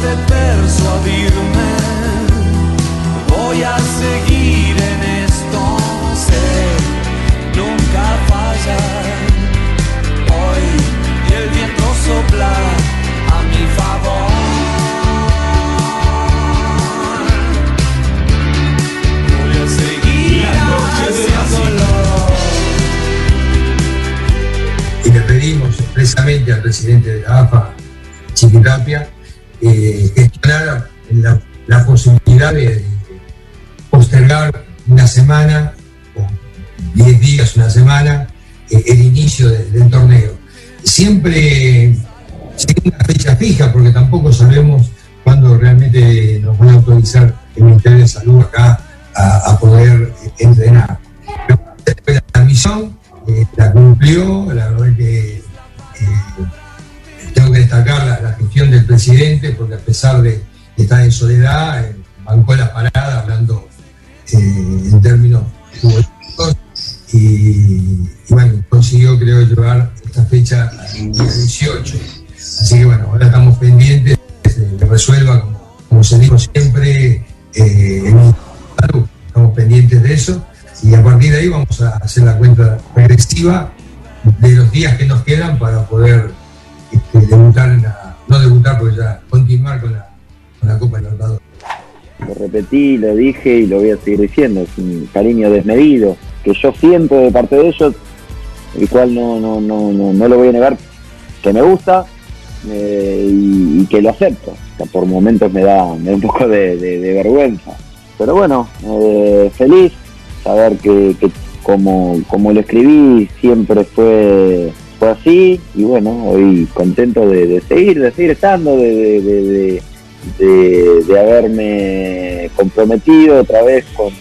trates de persuadirme, voy a seguir en esto, sé, nunca fallar. Hoy y el viento sopla a mi favor. Voy a seguir y le pedimos expresamente al presidente de la AFA, Chiquitapia, eh, la, posibilidad de, postergar una semana o 10 días, una semana, eh, el inicio de- del torneo. Siempre sin una fecha fija, porque tampoco sabemos cuándo realmente nos van a autorizar el Ministerio de Salud acá a, poder entrenar. Pero la misión eh, la cumplió, la verdad que eh, destacar la, gestión del presidente, porque a pesar de estar en soledad, eh, bancó la parada hablando eh, en términos y, bueno, consiguió creo llevar esta fecha al día 18. Así que bueno, ahora estamos pendientes de que resuelva, como, como se dijo siempre, eh. Estamos pendientes de eso y a partir de ahí vamos a hacer la cuenta regresiva de los días que nos quedan para poder este, debutar, en la- no debutar, porque ya continuar con la, con la Copa Libertadores. Lo repetí, lo dije y lo voy a seguir diciendo. Es un cariño desmedido que yo siento de parte de ellos, el cual no, no, no, no, no lo voy a negar, que me gusta eh, y, que lo acepto. O por momentos me da, me da un poco de, vergüenza. Pero bueno, eh, feliz, saber que, que como, como lo escribí siempre fue, fue así y bueno, hoy contento de, de seguir, de seguir estando, de, de- de- de- de, de haberme comprometido otra vez con,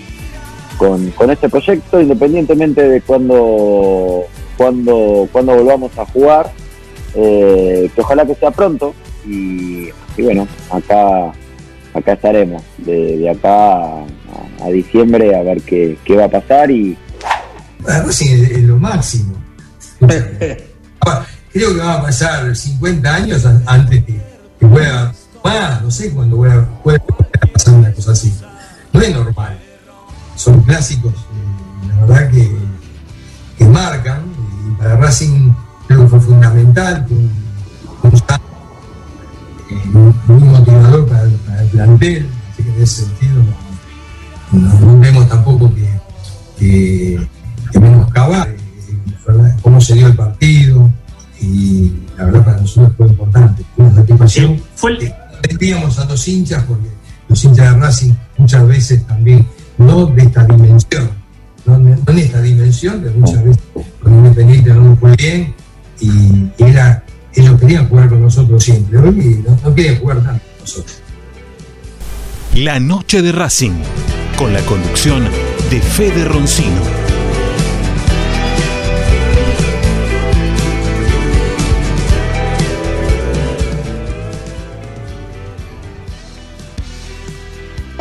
con, con este proyecto, independientemente de cuando, cuando, cuando volvamos a jugar, eh, que ojalá que sea pronto y, y bueno, acá acá estaremos, de, de acá a, a diciembre a ver qué, qué va a pasar y es, es lo máximo. Ahora, Creo que va a pasar 50 años an- antes que, que pueda, no sé cuándo pueda, pueda pasar una cosa así. No es normal. Son clásicos, eh, la verdad que, que marcan. Y para Racing creo que fue fundamental, un, un eh, muy muy motivador para, para el plantel. Así que en ese sentido no, vemos tampoco que, que, que menoscabar dio el partido y la verdad para nosotros fue importante, fue una satisfacción. Fue el, Eh, Sentíamos a los hinchas porque los hinchas de Racing muchas veces también no de esta dimensión, no, no en esta dimensión, pero muchas veces con Independiente no nos fue bien y era, ellos querían jugar con nosotros siempre, hoy no, no querían jugar tanto con nosotros. La noche de Racing, con la conducción de Fede Roncino.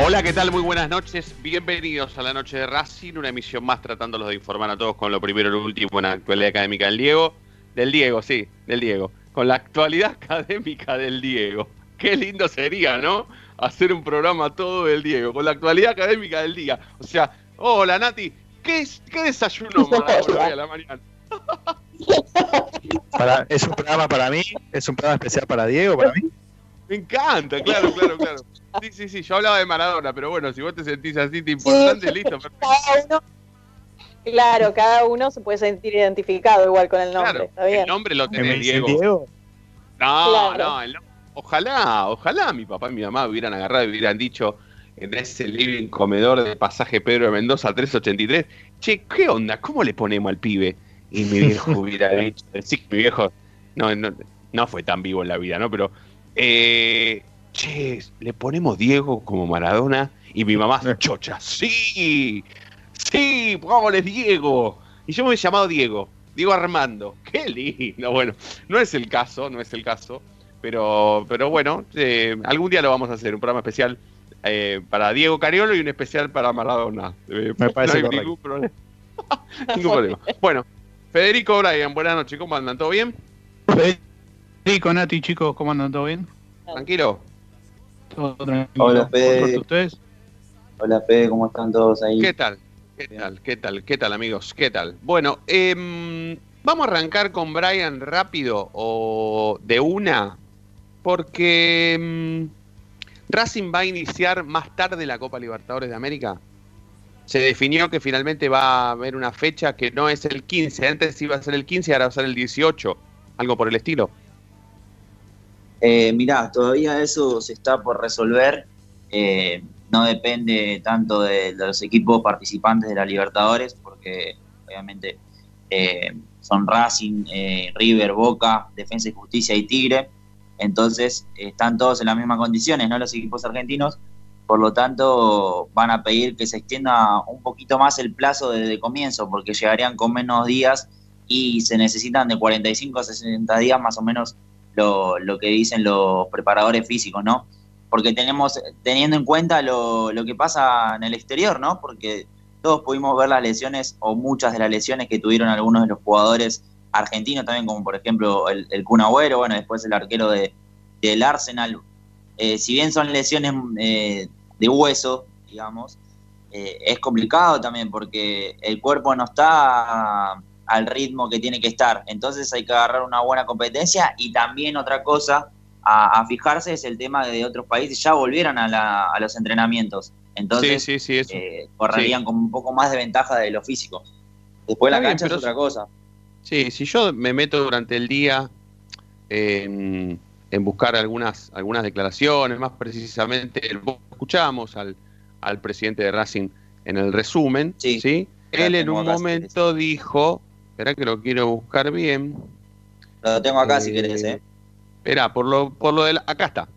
Hola, ¿qué tal? Muy buenas noches. Bienvenidos a la noche de Racing, una emisión más tratándolos de informar a todos con lo primero y lo último en la actualidad académica del Diego. Del Diego, sí, del Diego. Con la actualidad académica del Diego. Qué lindo sería, ¿no? Hacer un programa todo del Diego, con la actualidad académica del día. O sea, hola Nati, ¿qué, es- qué desayuno más hoy a la mañana? Para- es un programa para mí, es un programa especial para Diego, para mí. Me encanta, claro, claro, claro. Sí, sí, sí, yo hablaba de Maradona, pero bueno, si vos te sentís así, te importante, Sí, listo, perfecto. Cada uno, claro, cada uno se puede sentir identificado igual con el nombre. Claro, está bien. el nombre lo ¿Me tiene dicen Diego. Diego? No, Claro. no, el ojalá, ojalá mi papá y mi mamá hubieran agarrado y hubieran dicho en ese living comedor de pasaje Pedro de Mendoza 383, che, ¿qué onda? ¿Cómo le ponemos al pibe? Y mi viejo hubiera dicho, sí, mi viejo no, no, no fue tan vivo en la vida, ¿no? Pero, eh, che, le ponemos Diego como Maradona y mi mamá, chocha, sí, sí, pongámosle Diego. Y yo me he llamado Diego, Diego Armando, qué lindo. Bueno, no es el caso, no es el caso, pero, pero bueno, eh, algún día lo vamos a hacer, un programa especial eh, para Diego Cariolo y un especial para Maradona. Eh, Me parece no hay correcto. ningún problema. ningún problema. Bueno, Federico Brian, buenas noches, ¿cómo andan? ¿Todo bien? Federico, Nati, chicos, ¿cómo andan? ¿Todo bien? ¿Tranquilo? ¿Todo tranquilo? Hola, Fede. ¿Ustedes? Hola Fede, ¿cómo están todos ahí? ¿Qué tal? ¿Qué tal? ¿Qué tal? ¿Qué tal, amigos? ¿Qué tal? Bueno, em, vamos a arrancar con Brian rápido o de una, porque em, Racing va a iniciar más tarde la Copa Libertadores de América. Se definió que finalmente va a haber una fecha que no es el 15, antes iba a ser el 15 y ahora va a ser el 18, algo por el estilo. Eh, mirá, todavía eso se está por resolver. Eh, no depende tanto de, los equipos participantes de la Libertadores, porque obviamente eh, son Racing, eh, River, Boca, Defensa y Justicia y Tigre. Entonces están todos en las mismas condiciones, ¿no? Los equipos argentinos. Por lo tanto, van a pedir que se extienda un poquito más el plazo desde comienzo, porque llegarían con menos días y se necesitan de 45 a 60 días más o menos lo, lo que dicen los preparadores físicos, ¿no? Porque tenemos, teniendo en cuenta lo, lo que pasa en el exterior, ¿no? Porque todos pudimos ver las lesiones o muchas de las lesiones que tuvieron algunos de los jugadores argentinos también, como por ejemplo el, el Kun Agüero, bueno, después el arquero de, del Arsenal. Eh, si bien son lesiones eh, de hueso, digamos, eh, es complicado también porque el cuerpo no está al ritmo que tiene que estar. Entonces hay que agarrar una buena competencia y también otra cosa a, a fijarse es el tema de otros países ya volvieran a, la- a los entrenamientos. Entonces sí, sí, sí, eso. eh, correrían con un poco más de ventaja de lo físico. Después Está la cancha es otra cosa. Sí, si yo me meto durante el día en, en buscar algunas, algunas declaraciones, más precisamente, escuchamos al, al presidente de Racing en el resumen, Sí. Él en un momento dijo, espera que lo quiero buscar bien, Lo tengo acá si Eh, querés, ¿eh? Espera, por lo, por lo del. Acá está.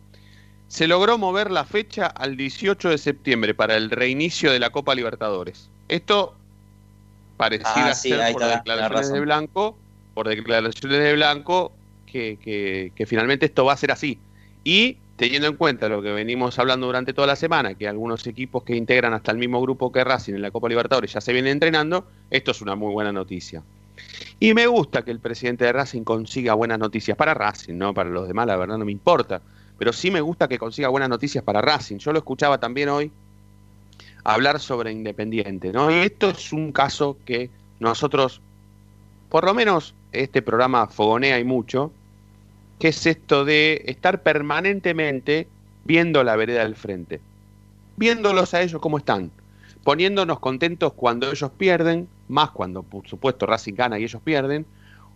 Se logró mover la fecha al 18 de septiembre para el reinicio de la Copa Libertadores. Esto pareciera Ah, sí, ser por está, declaraciones de Blanco, por declaraciones de Blanco, que, que- que finalmente esto va a ser así. Y teniendo en cuenta lo que venimos hablando durante toda la semana, que algunos equipos que integran hasta el mismo grupo que Racing en la Copa Libertadores ya se vienen entrenando, esto es una muy buena noticia. Y me gusta que el presidente de Racing consiga buenas noticias para Racing, no para los demás, la verdad no me importa. Pero sí me gusta que consiga buenas noticias para Racing. Yo lo escuchaba también hoy hablar sobre Independiente, ¿no? Y esto es un caso que nosotros, por lo menos este programa fogonea y mucho, que es esto de estar permanentemente viendo la vereda del frente, viéndolos a ellos cómo están, poniéndonos contentos cuando ellos pierden, más cuando por supuesto Racing gana y ellos pierden,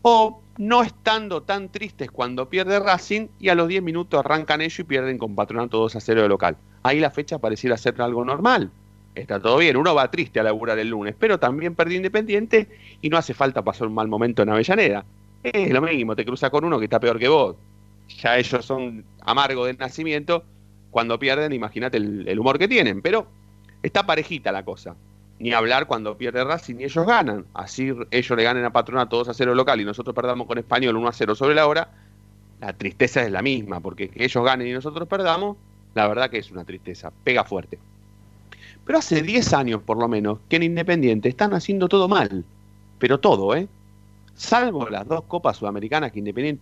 o no estando tan tristes cuando pierde Racing y a los 10 minutos arrancan ellos y pierden con Patronato 2 a 0 de local. Ahí la fecha pareciera ser algo normal. Está todo bien, uno va triste a laburar el lunes, pero también perdió Independiente y no hace falta pasar un mal momento en Avellaneda. Es lo mismo, te cruza con uno que está peor que vos. Ya ellos son amargos de nacimiento. Cuando pierden, imagínate el humor que tienen. Pero está parejita la cosa. Ni hablar cuando pierde Racing y ellos ganan. Así ellos le ganen a Patronato 2 a 0 local y nosotros perdamos con Español 1 a 0 sobre la hora. La tristeza es la misma, porque que ellos ganen y nosotros perdamos, la verdad que es una tristeza. Pega fuerte. Pero hace 10 años, por lo menos, que en Independiente están haciendo todo mal. Pero todo, ¿eh? Salvo las dos Copas Sudamericanas que Independiente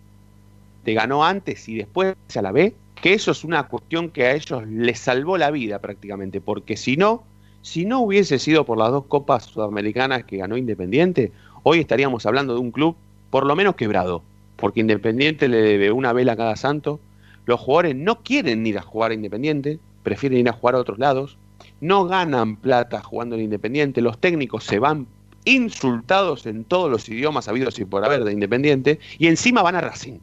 ganó antes y después a la B, que eso es una cuestión que a ellos les salvó la vida prácticamente, porque si no, si no hubiese sido por las dos Copas Sudamericanas que ganó Independiente, hoy estaríamos hablando de un club por lo menos quebrado, porque Independiente le debe una vela a cada santo, los jugadores no quieren ir a jugar a Independiente, prefieren ir a jugar a otros lados, no ganan plata jugando en Independiente, los técnicos se van insultados en todos los idiomas habidos y por haber de Independiente, y encima van a Racing.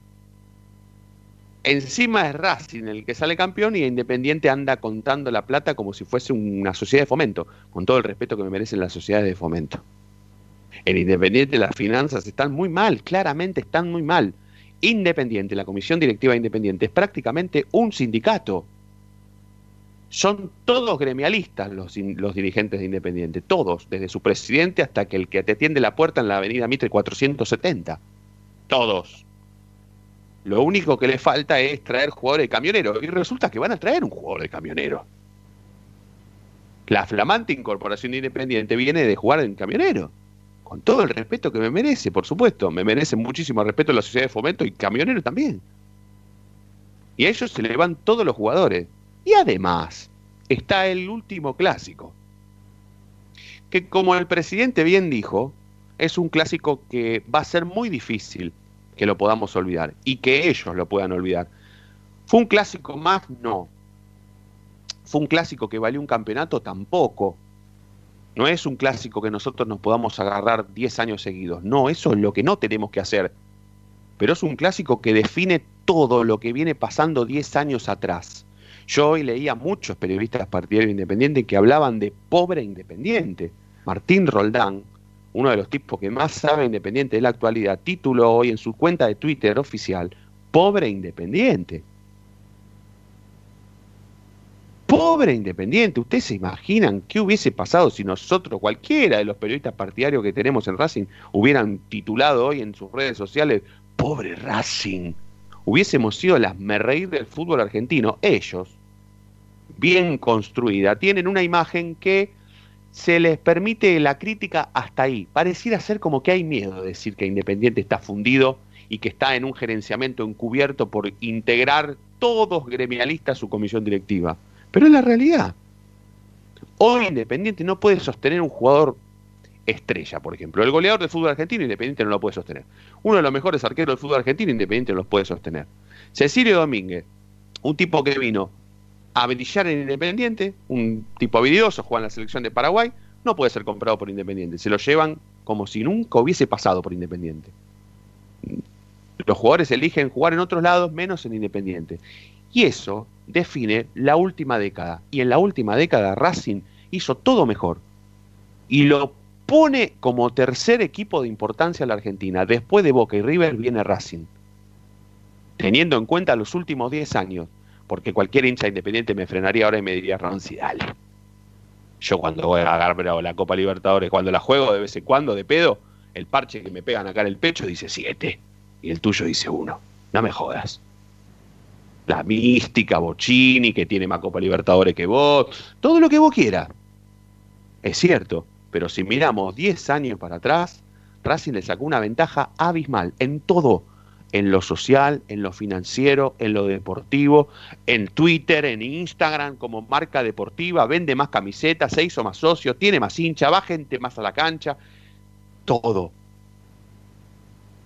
Encima es Racing el que sale campeón y Independiente anda contando la plata como si fuese una sociedad de fomento, con todo el respeto que me merecen las sociedades de fomento. En Independiente las finanzas están muy mal, claramente están muy mal. Independiente, la comisión directiva Independiente es prácticamente un sindicato. Son todos gremialistas los, los dirigentes de Independiente, todos, desde su presidente hasta que el que te atiende la puerta en la avenida Mitre 470. Todos. Lo único que le falta es traer jugadores de camionero. Y resulta que van a traer un jugador de camionero. La flamante incorporación de Independiente viene de jugar en camionero. Con todo el respeto que me merece, por supuesto. Me merece muchísimo respeto la sociedad de fomento y camionero también. Y a ellos se le van todos los jugadores. Y además, está el último clásico. Que como el presidente bien dijo, es un clásico que va a ser muy difícil que lo podamos olvidar y que ellos lo puedan olvidar. ¿Fue un clásico más? No. ¿Fue un clásico que valió un campeonato? Tampoco. No es un clásico que nosotros nos podamos agarrar 10 años seguidos. No, eso es lo que no tenemos que hacer. Pero es un clásico que define todo lo que viene pasando 10 años atrás. Yo hoy leía muchos periodistas partidarios independientes que hablaban de pobre independiente. Martín Roldán, uno de los tipos que más sabe independiente de la actualidad, tituló hoy en su cuenta de Twitter oficial, pobre independiente. Pobre independiente, ¿ustedes se imaginan qué hubiese pasado si nosotros, cualquiera de los periodistas partidarios que tenemos en Racing, hubieran titulado hoy en sus redes sociales, pobre Racing? Hubiésemos sido las reír del fútbol argentino. Ellos, bien construida, tienen una imagen que se les permite la crítica hasta ahí. Pareciera ser como que hay miedo de decir que Independiente está fundido y que está en un gerenciamiento encubierto por integrar todos gremialistas a su comisión directiva. Pero es la realidad. Hoy Independiente no puede sostener un jugador estrella, por ejemplo. El goleador del fútbol argentino, Independiente no lo puede sostener. Uno de los mejores arqueros del fútbol argentino, Independiente no los puede sostener. Cecilio Domínguez, un tipo que vino a en Independiente, un tipo habilidoso, juega en la selección de Paraguay, no puede ser comprado por Independiente. Se lo llevan como si nunca hubiese pasado por Independiente. Los jugadores eligen jugar en otros lados menos en Independiente. Y eso define la última década. Y en la última década Racing hizo todo mejor. Y lo pone como tercer equipo de importancia a la Argentina. Después de Boca y River viene Racing. Teniendo en cuenta los últimos 10 años. Porque cualquier hincha independiente me frenaría ahora y me diría, Ronzi, dale. Yo cuando voy a agarrar la Copa Libertadores, cuando la juego de vez en cuando de pedo, el parche que me pegan acá en el pecho dice 7 y el tuyo dice 1. No me jodas. La mística, Bocini, que tiene más Copa Libertadores que vos, todo lo que vos quieras. Es cierto, pero si miramos 10 años para atrás, Racing le sacó una ventaja abismal en todo, en lo social, en lo financiero, en lo deportivo, en Twitter, en Instagram, como marca deportiva, vende más camisetas, se hizo más socio, tiene más hincha, va gente más a la cancha, todo.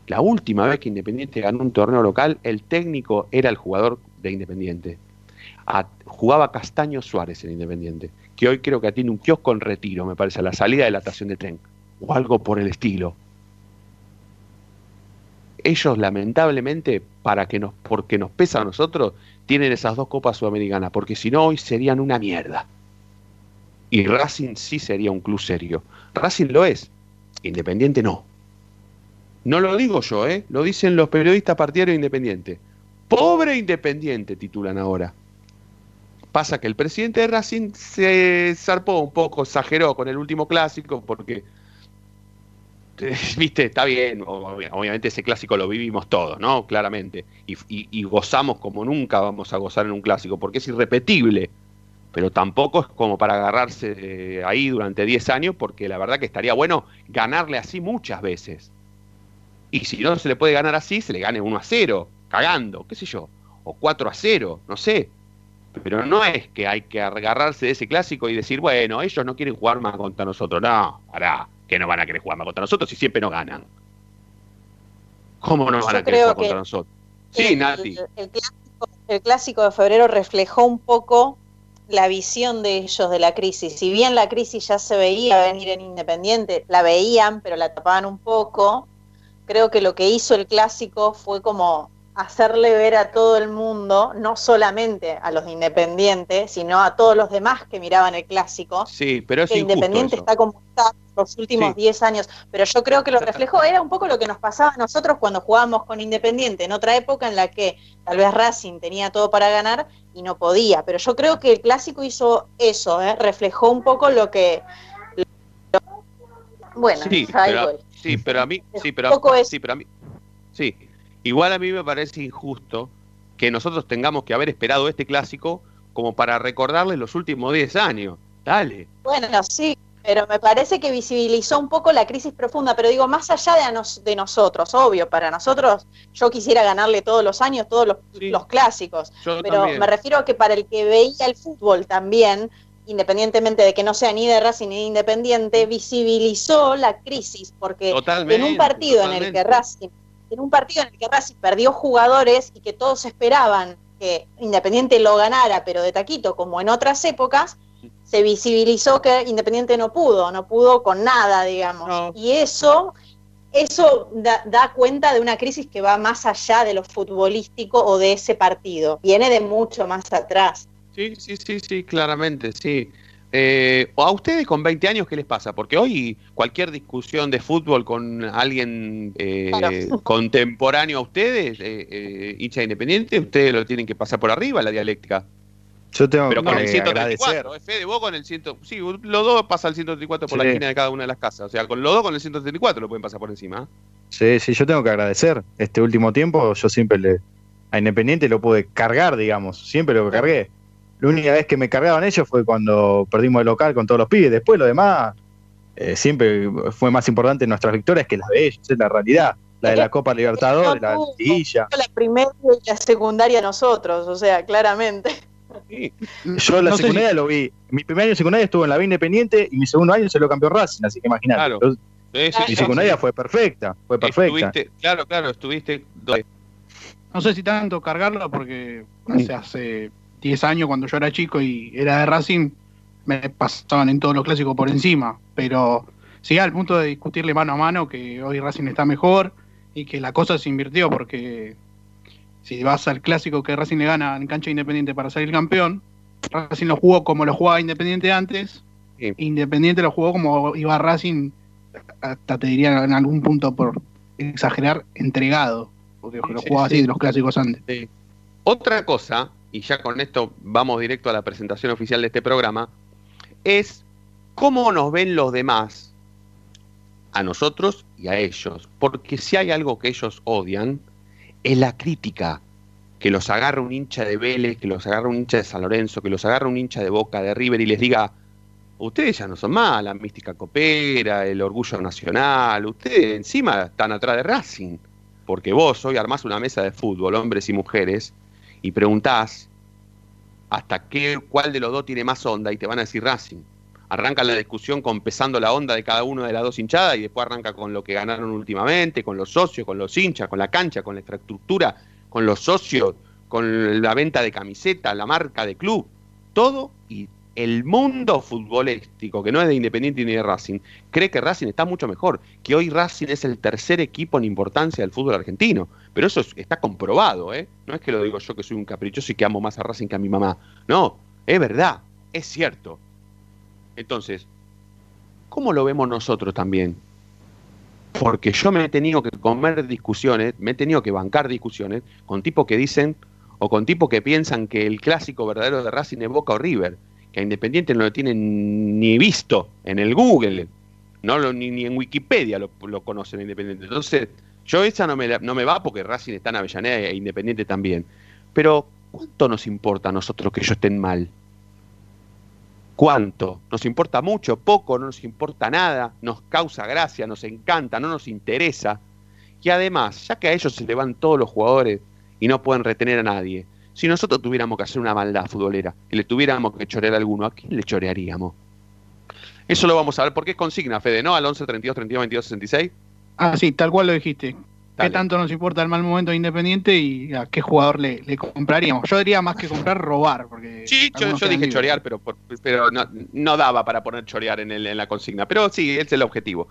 La última vez que Independiente ganó un torneo local, el técnico era el jugador de Independiente. Jugaba Castaño Suárez en Independiente, que hoy creo que tiene un kiosco en retiro, me parece, a la salida de la estación de tren, o algo por el estilo. Ellos, lamentablemente, para que nos, porque nos pesa a nosotros, tienen esas dos copas sudamericanas, porque si no, hoy serían una mierda. Y Racing sí sería un club serio. Racing lo es, Independiente no. No lo digo yo, ¿eh? Lo dicen los periodistas partidarios independientes. Pobre Independiente, titulan ahora. Pasa que el presidente de Racing se zarpó un poco, exageró con el último clásico, porque, viste, está bien, ob- obviamente ese clásico lo vivimos todos, ¿no? Claramente. Y, gozamos como nunca vamos a gozar en un clásico, porque es irrepetible. Pero tampoco es como para agarrarse eh, ahí durante 10 años, porque la verdad que estaría bueno ganarle así muchas veces. Y si no se le puede ganar así, se le gane 1 a 0, cagando, qué sé yo, o 4 a 0, no sé. Pero no es que hay que agarrarse de ese clásico y decir, bueno, ellos no quieren jugar más contra nosotros. No, pará, que no van a querer jugar más contra nosotros si siempre no ganan. ¿Cómo no van a querer jugar contra nosotros? Sí, el, Nati. el clásico, el clásico de febrero reflejó un poco la visión de ellos de la crisis. Si bien la crisis ya se veía venir en Independiente, la veían, pero la tapaban un poco, creo que lo que hizo el clásico fue como hacerle ver a todo el mundo, no solamente a los independientes, sino a todos los demás que miraban el clásico, Sí, pero es que Independiente eso. está como está los últimos Sí. 10 años, pero yo creo que lo reflejó, era un poco lo que nos pasaba a nosotros cuando jugábamos con Independiente, en otra época en la que tal vez Racing tenía todo para ganar y no podía, pero yo creo que el clásico hizo eso, ¿eh? reflejó un poco lo que... Bueno, Sí, ahí pero, voy. sí, pero a mí, sí, pero, es- sí, pero a mí, sí. Igual a mí me parece injusto que nosotros tengamos que haber esperado este clásico como para recordarle los últimos 10 años. Dale. Bueno, sí, pero me parece que visibilizó un poco la crisis profunda, pero digo, más allá de, a nos- de nosotros, obvio, para nosotros yo quisiera ganarle todos los años, todos los, los clásicos, Yo pero también. me refiero a que para el que veía el fútbol también, independientemente de que no sea ni de Racing ni de Independiente, visibilizó la crisis, porque Totalmente, en un partido en el que. Racing, en un partido en el que Racing perdió jugadores y que todos esperaban que Independiente lo ganara, pero de taquito, como en otras épocas, se visibilizó que Independiente no pudo, no pudo con nada, digamos. Y eso, eso da, da cuenta de una crisis que va más allá de lo futbolístico o de ese partido. Viene de mucho más atrás. Sí, sí, sí, sí, claramente, sí. Eh, ¿A ustedes con 20 años qué les pasa? Porque hoy cualquier discusión de fútbol con alguien eh, Claro. contemporáneo a ustedes, eh, eh, hincha independiente, ustedes lo tienen que pasar por arriba, la dialéctica. Yo tengo Pero con que el 134, agradecer. ¿eh, Fede, vos con el 100, sí, los dos pasan el 134 por la esquina de cada una de las casas. O sea, con los dos con el 134 lo pueden pasar por encima. Sí, sí, yo tengo que agradecer. Este último tiempo yo siempre le a Independiente lo pude cargar, digamos, siempre lo cargué. La única vez que me cargaban ellos fue cuando perdimos el local con todos los pibes. Después lo demás eh, siempre fue más importante nuestras victorias que las de ellos, es la realidad. La de la Copa Libertadores, la liguilla. La primaria y la secundaria nosotros, o sea, claramente. Yo la No secundaria lo vi. Mi primer año de secundaria estuvo en la B Independiente y mi segundo año se lo campeón Racing, así que imagínate. Claro. Yo- Sí, sí, mi secundaria sí. fue perfecta, fue perfecta. Estuviste- claro, claro, estuviste. No sé si tanto cargarlo porque hace, hace 10 años cuando yo era chico y era de Racing, me pasaban en todos los clásicos por encima. Pero sí, al punto de discutirle mano a mano que hoy Racing está mejor y que la cosa se invirtió porque si vas al clásico que Racing le gana en cancha independiente para salir campeón, Racing lo jugó como lo jugaba Independiente antes, Independiente lo jugó como iba Racing, hasta te diría en algún punto por exagerar, entregado, porque lo jugaba sí. así de los clásicos antes. Otra cosa, y ya con esto vamos directo a la presentación oficial de este programa, es cómo nos ven los demás, a nosotros y a ellos. Porque si hay algo que ellos odian, es la crítica. Que los agarra un hincha de Vélez, que los agarra un hincha de San Lorenzo, que los agarra un hincha de Boca, de River y les diga, ustedes ya no son más la mística copera, el orgullo nacional, ustedes encima están atrás de Racing. Porque vos hoy armás una mesa de fútbol, hombres y mujeres, y preguntás hasta qué, cuál de los dos tiene más onda y te van a decir Racing. Arranca la discusión con pesando la onda de cada una de las dos hinchadas y después arranca con lo que ganaron últimamente, con los socios, con los hinchas, con la cancha, con la infraestructura, con los socios, con la venta de camiseta, la marca de club, todo y el mundo futbolístico, que no es de Independiente ni de Racing, cree que Racing está mucho mejor, que hoy Racing es el tercer equipo en importancia del fútbol argentino. Pero eso es- está comprobado, ¿eh? No es que lo digo yo que soy un caprichoso y que amo más a Racing que a mi mamá. No, es verdad, es cierto. Entonces, ¿cómo lo vemos nosotros también? Porque yo me he tenido que comer discusiones, me he tenido que bancar discusiones con tipos que dicen o con tipos que piensan que el clásico verdadero de Racing es Boca o River, que a Independiente no lo tienen ni visto en el Google, no lo, ni, en Wikipedia lo, lo conocen a Independiente. Entonces, yo esa no me, la- no me va porque Racing está en Avellaneda e Independiente también. Pero, ¿cuánto nos importa a nosotros que ellos estén mal? ¿Cuánto? ¿Nos importa mucho? ¿Poco? ¿No nos importa nada? ¿Nos causa gracia? ¿Nos encanta? ¿No nos interesa? Y además, ya que a ellos se le van todos los jugadores y no pueden retener a nadie, si nosotros tuviéramos que hacer una maldad futbolera y le tuviéramos que chorear a alguno, ¿a quién le chorearíamos? Eso lo vamos a ver porque es consigna, Fede, ¿no? Al 11 32 32 22 66. Ah, sí, tal cual lo dijiste. qué tanto nos importa el mal momento de Independiente y a qué jugador le, le compraríamos. Yo diría más que comprar, robar. Porque Sí, yo, yo dije libres. chorear, pero, por- pero no, no daba para poner chorear en, el- en la consigna. Pero sí, ese es el objetivo.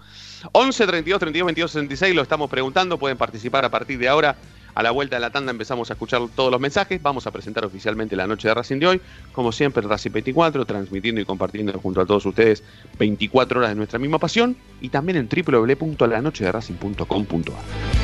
11 32 32 22 66, lo estamos preguntando. Pueden participar a partir de ahora. A la vuelta de la tanda empezamos a escuchar todos los mensajes. Vamos a presentar oficialmente la noche de Racing de hoy. Como siempre, Racing 24, transmitiendo y compartiendo junto a todos ustedes 24 horas de nuestra misma pasión. Y también en www.lanochederacing.com.ar.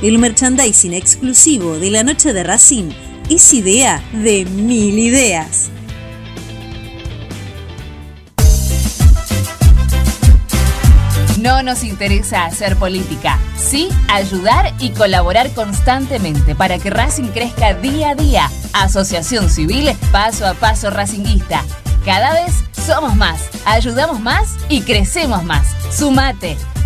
El merchandising exclusivo de la noche de Racing es idea de mil ideas. No nos interesa hacer política, sí ayudar y colaborar constantemente para que Racing crezca día a día. Asociación Civil Paso a Paso Racinguista. Cada vez somos más, ayudamos más y crecemos más. Sumate.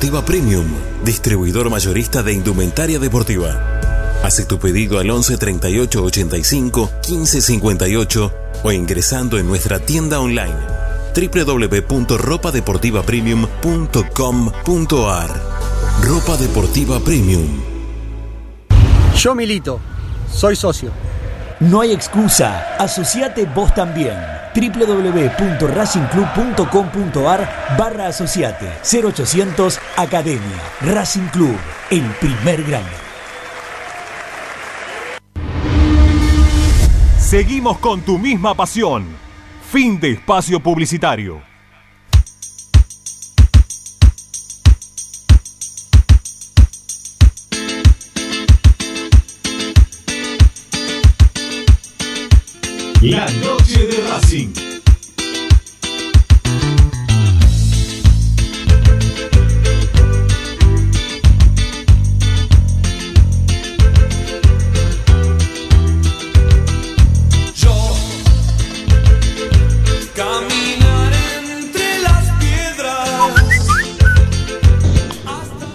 Deportiva premium, distribuidor mayorista de indumentaria deportiva. Hace tu pedido al 11 38 85 15 58 o ingresando en nuestra tienda online www.ropadeportivapremium.com.ar Ropa deportiva premium. Yo milito, soy socio. No hay excusa, asociate vos también. www.racingclub.com.ar barra asociate 0800 Academia Racing Club, el primer grande. Seguimos con tu misma pasión. Fin de espacio publicitario. La noche de Racing. Yo caminar entre las piedras.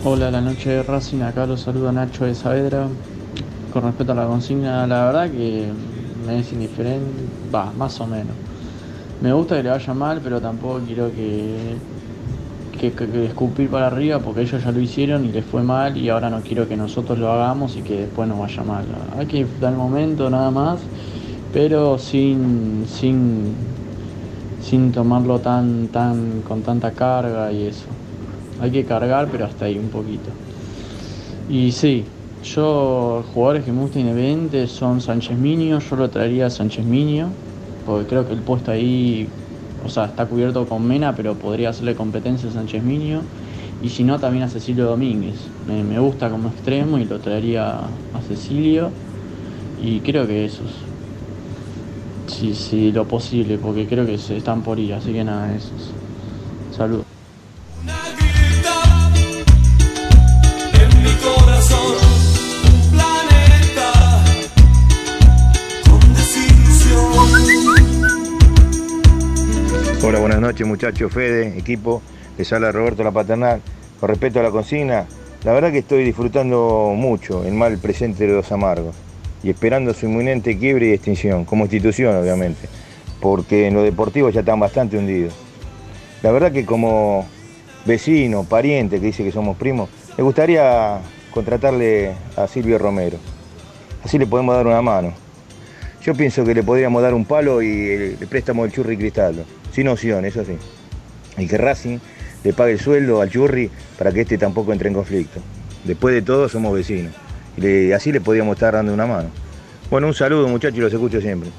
Hola, la noche de Racing. Acá los saluda Nacho de Saavedra. Con respecto a la consigna, la verdad que me es indiferente, va, más o menos. Me gusta que le vaya mal, pero tampoco quiero que, que, escupir para arriba porque ellos ya lo hicieron y les fue mal y ahora no quiero que nosotros lo hagamos y que después nos vaya mal. Hay que disfrutar el momento nada más, pero sin, sin, sin tomarlo tan, tan, con tanta carga y eso. Hay que cargar, pero hasta ahí un poquito. Y sí, yo, jugadores que me gustan independiente son Sánchez Miño, yo lo traería a Sánchez Miño, porque creo que el puesto ahí, o sea, está cubierto con Mena, pero podría hacerle competencia a Sánchez Miño. Y si no, también a Cecilio Domínguez. Me, gusta como extremo y lo traería a Cecilio. Y creo que esos. Sí, sí, lo posible, porque creo que se están por ir, así que nada, esos. Saludos. Noches muchachos, Fede, equipo, les habla Roberto La Paternal. Con respecto a la consigna, la verdad que estoy disfrutando mucho el mal presente de los amargos y esperando su inminente quiebre y extinción, como institución obviamente, porque en lo deportivo ya están bastante hundidos. La verdad que como vecino, pariente, que dice que somos primos, me gustaría contratarle a Silvio Romero. Así le podemos dar una mano. Yo pienso que le podríamos dar un palo y el préstamo del Churri Cristaldo, sin opción, eso sí. Y que Racing le pague el sueldo al Churri para que este tampoco entre en conflicto. Después de todo somos vecinos. Y así le podríamos estar dando una mano. Bueno, un saludo muchachos y los escucho siempre.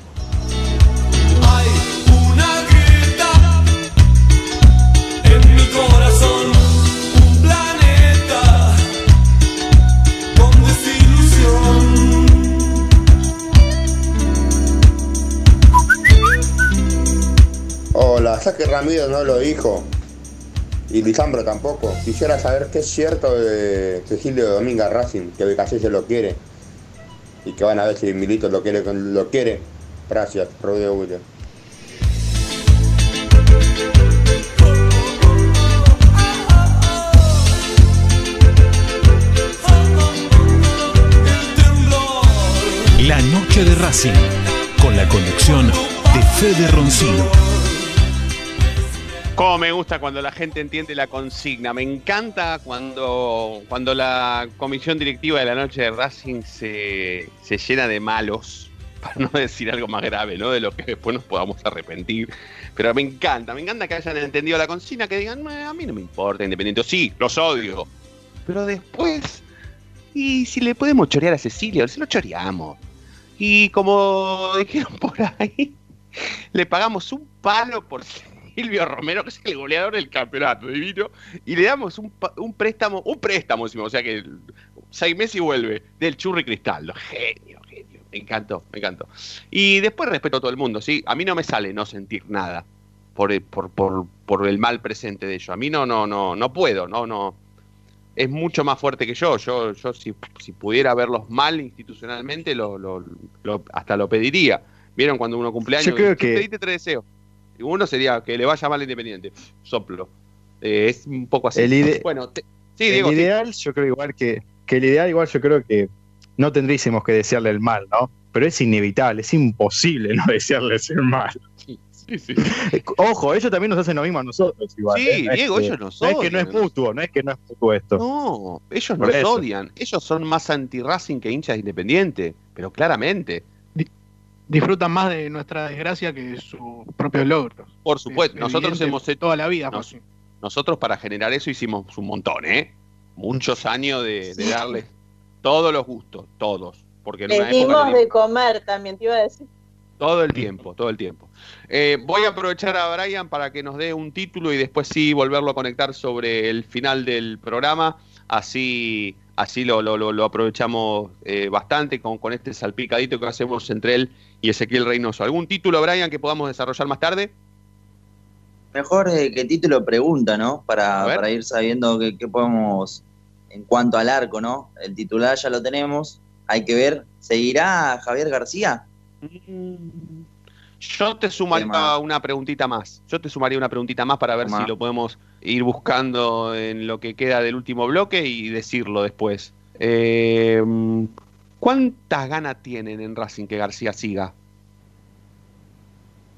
Que Ramiro no lo dijo y Lisandro tampoco, quisiera saber qué es cierto de Cecilio Domínguez Racing, que Becasé se lo quiere y que van a ver si Milito lo quiere, lo quiere. Gracias, Rodrigo William. La noche de Racing, con la conducción de Fede Roncino. Cómo me gusta cuando la gente entiende la consigna. Me encanta cuando, cuando la comisión directiva de la noche de Racing se, se llena de malos, para no decir algo más grave, ¿no? De lo que después nos podamos arrepentir. Pero me encanta, me encanta que hayan entendido la consigna, que digan, "Eh, a mí no me importa, independiente. Sí, los odio. Pero después, y si le podemos chorear a Cecilio, se lo choreamos. Y como dijeron por ahí, le pagamos un palo por Silvio Romero, que es el goleador del campeonato, divino, y le damos un, un préstamo, un préstamo, o sea que seis meses y vuelve, del Churri Cristaldo. Genio, genio. Me encantó, me encantó. Y después respeto a todo el mundo, ¿sí? A mí no me sale no sentir nada por el, por, por, por el mal presente de ellos. A mí no, no, no, no puedo, no, no. Es mucho más fuerte que yo. Yo, yo si, si pudiera verlos mal institucionalmente, lo, lo- lo- hasta lo pediría. ¿Vieron cuando uno cumpleaños? Yo creo ¿Qué que- pediste tres deseos? Uno sería que le vaya mal a Independiente. Soplo. Eh, es un poco así. El ide- bueno, te- sí, el Diego. sí. ideal, yo creo igual que, que el ideal, igual yo creo que no tendríamos que desearle el mal, ¿no? Pero es inevitable, es imposible no desearle el mal. Sí, sí. Ojo, ellos también nos hacen lo mismo a nosotros, igual. Sí, ¿eh? No es Diego, que- ellos nos No es que no es odian. mutuo, no es que no es mutuo esto. No, ellos Por nos eso. odian. Ellos son más anti-Racing que hinchas de Independiente. Pero claramente. Disfrutan más de nuestra desgracia que de sus propios logros. Por supuesto, Es nosotros hemos hecho. toda la vida. nos- nosotros para generar eso hicimos un montón, ¿eh? Muchos años de, de darles todos los gustos, todos. Porque Les dimos de comer también, te iba a decir. Todo el tiempo, todo el tiempo. Eh, voy a aprovechar a Brian para que nos dé un título y después sí volverlo a conectar sobre el final del programa. Así, así lo, lo- lo- aprovechamos eh, bastante con, con este salpicadito que hacemos entre él y Ezequiel Reynoso. ¿Algún título, Brian, que podamos desarrollar más tarde? Mejor eh, que título pregunta, ¿no? Para, ir sabiendo qué qué podemos en cuanto al arco, ¿no? El titular ya lo tenemos. Hay que ver, ¿seguirá Javier García? Yo te sumaría una preguntita más. Yo te sumaría una preguntita más para ver si lo podemos ir buscando en lo que queda del último bloque y decirlo después. Eh, ¿Cuántas ganas tienen en Racing que García siga?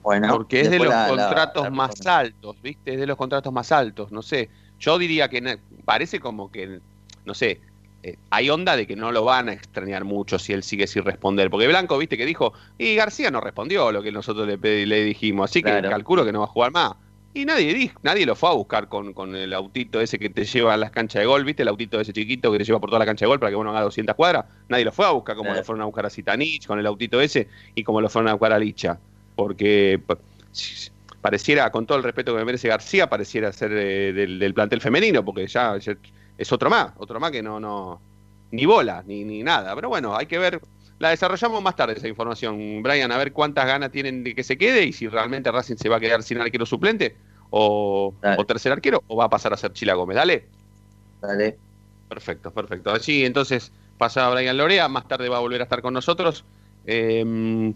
Bueno, Porque es de los la- contratos la más altos, ¿viste? Es de los contratos más altos, no sé. Yo diría que parece como que, no sé, eh, hay onda de que no lo van a extrañar mucho si él sigue sin responder. Porque Blanco, ¿viste? Que dijo, y García no respondió lo que nosotros le, le dijimos, así que calculo que no va a jugar más. Y nadie nadie lo fue a buscar con, con el autito ese que te lleva a las canchas de gol, ¿viste? El autito ese chiquito que te lleva por toda la cancha de gol para que uno haga 200 cuadras. Nadie lo fue a buscar como lo fueron a buscar a Zitanich con el autito ese y como lo fueron a buscar a Licha. Porque pareciera, con todo el respeto que me merece García, pareciera ser eh, del, del plantel femenino, porque ya, ya es otro más, otro más que no, no, ni bola, ni, ni nada. Pero bueno, hay que ver, la desarrollamos más tarde esa información, Brian, a ver cuántas ganas tienen de que se quede y si realmente Racing se va a quedar sin arquero suplente o, o tercer arquero o va a pasar a ser Chila Gómez. Dale. Dale. Perfecto, perfecto. Así entonces pasa Brian Lorea, más tarde va a volver a estar con nosotros. Eh,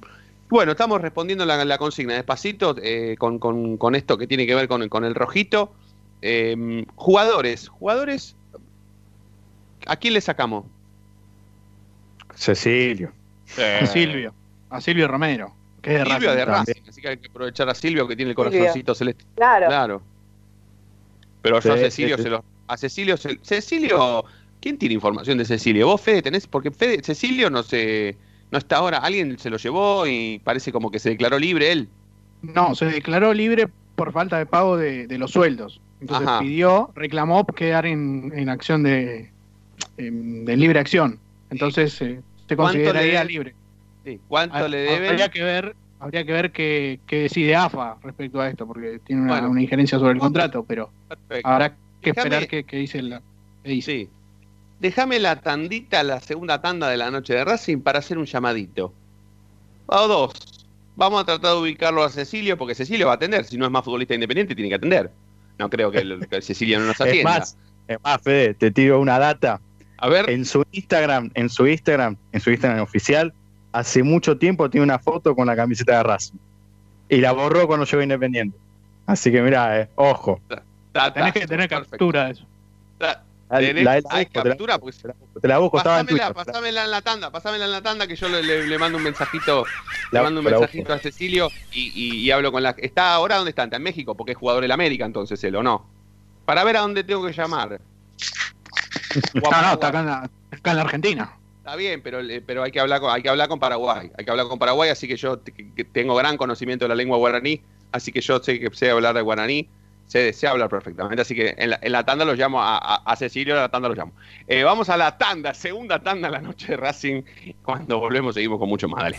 bueno, estamos respondiendo la, la consigna despacito eh, con, con- con esto que tiene que ver con, con el rojito. Eh, jugadores, jugadores, ¿a quién le sacamos? Cecilio. A Silvio. A Silvio Romero. Que es de Silvio Racing de también. Racing, así que hay que aprovechar a Silvio que tiene el Silvio. corazoncito celeste. Claro. Claro. Pero yo a Cecilio sí, sí. se lo. A Cecilio, se- Cecilio, ¿quién tiene información de Cecilio? ¿Vos, Fede, tenés? Porque Fede, Cecilio no se, no está ahora, alguien se lo llevó y parece como que se declaró libre él. No, se declaró libre por falta de pago de, de los sueldos. Entonces Ajá. pidió, reclamó quedar en, en acción de, de libre acción. Entonces eh, se ¿Cuánto consideraría le- libre. Sí. ¿Cuánto Ah, le deben? Habría que ver, habría que ver qué, qué decide AFA respecto a esto, porque tiene una, Bueno. una injerencia sobre el contrato, pero Perfecto. habrá que Déjame- esperar qué, qué dice la. dice. Sí. Déjame la tandita, la segunda tanda de la noche de Racing para hacer un llamadito. O dos. Vamos a tratar de ubicarlo a Cecilio, porque Cecilio va a atender. Si no es más futbolista independiente, tiene que atender. No creo que, el- que Cecilio no nos Es atienda. más, es más, Fede, te tiro una data. A ver. En su Instagram, en su Instagram, en su Instagram oficial, hace mucho tiempo tiene una foto con la camiseta de Racing. Y la borró cuando llegó Independiente. Así que mira, eh, ojo. Ta- Tenés que tener perfecto. captura de eso. La- tenés- la- la hay busco, captura, pues. Te la busco, estaba en Twitter. la tanda, pásamela en la tanda que yo le, le- le mando un mensajito, le mando un mensajito a Cecilio y, y- y hablo con la. ¿Está ahora dónde está? ¿Está en México? Porque es jugador del América, entonces él, ¿o no? Para ver a dónde tengo que llamar. No, no, está acá en la, acá en la Argentina. Está bien, pero, eh, pero hay que hablar con, hay que hablar con Paraguay. Hay que hablar con Paraguay, así que yo tengo gran conocimiento de la lengua guaraní, así que yo sé que sé hablar de guaraní, sé, sé hablar perfectamente. Así que en la, en la tanda lo llamo a, a- a Cecilio, en la tanda lo llamo. Eh, vamos a la tanda, segunda tanda de la noche de Racing. Cuando volvemos seguimos con mucho más. Dale.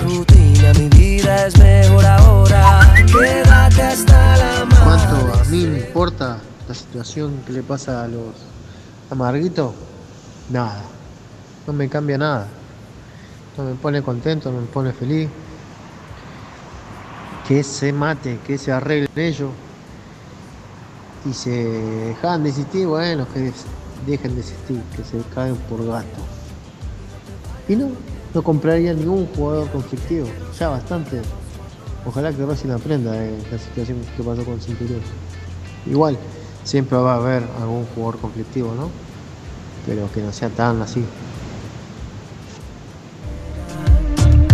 Rutina, mi vida es mejor ahora. Quédate hasta la ¿Cuánto a mí me importa la situación que le pasa a los amarguitos? Nada. No me cambia nada. No me pone contento, no me pone feliz. Que se mate, que se arreglen ellos. Y se dejan de existir, bueno, que dejen de existir, que se caen por gato. Y no, no compraría ningún jugador conflictivo. Ya bastante. Ojalá que Racing aprenda de la situación que pasó con Centurión. Igual, siempre va a haber algún jugador conflictivo, ¿no? Pero que no sea tan así.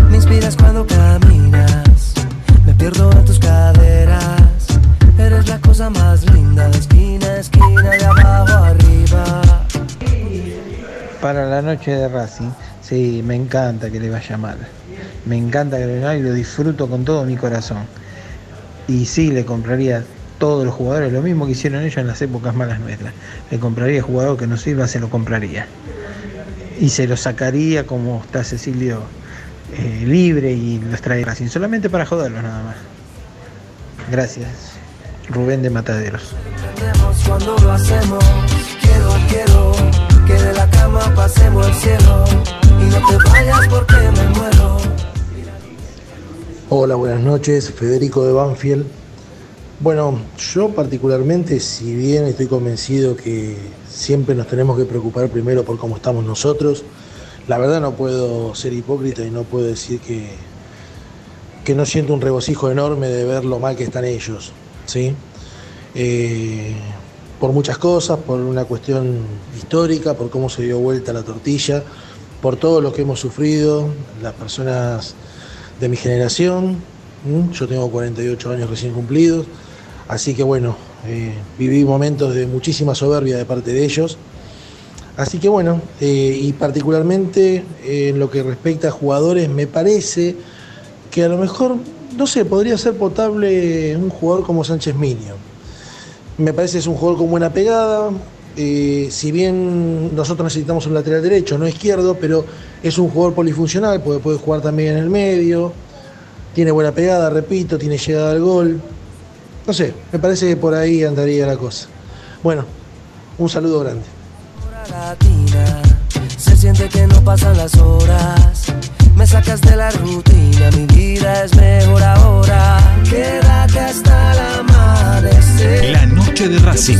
Me inspiras cuando caminas, me pierdo en tus caderas. Eres la cosa más linda, de esquina a esquina, de abajo a arriba. Para la noche de Racing, sí, me encanta que le vaya mal. Me encanta que le vaya mal y lo disfruto con todo mi corazón. Y sí, le compraría todos los jugadores, lo mismo que hicieron ellos en las épocas malas nuestras. Le compraría jugador que no sirva, se lo compraría. Y se lo sacaría como está Cecilio eh, libre y los trae Racing, solamente para joderlos nada más. Gracias. Rubén de Mataderos. Cuando lo hacemos. Quiero, quiero que de la cama pasemos el cielo. No te porque me muero. Hola, buenas noches, Federico de Banfield. Bueno, yo particularmente, si bien estoy convencido que siempre nos tenemos que preocupar primero por cómo estamos nosotros, la verdad no puedo ser hipócrita y no puedo decir que, que no siento un regocijo enorme de ver lo mal que están ellos, ¿sí? Eh, por muchas cosas, por una cuestión histórica, por cómo se dio vuelta la tortilla, por todo lo que hemos sufrido, las personas de mi generación. Yo tengo 48 años recién cumplidos, así que bueno, eh, viví momentos de muchísima soberbia de parte de ellos. Así que bueno, eh, y particularmente eh, en lo que respecta a jugadores, me parece que a lo mejor, no sé, podría ser potable un jugador como Sánchez Minio. Me parece que es un jugador con buena pegada. Eh, si bien nosotros necesitamos un lateral derecho, no izquierdo, pero es un jugador polifuncional, porque puede jugar también en el medio. Tiene buena pegada, repito, tiene llegada al gol. No sé, me parece que por ahí andaría la cosa. Bueno, un saludo grande. Se siente que no pasan las horas. Me sacas la rutina, mi vida es mejor ahora. Quédate hasta. La de Racing,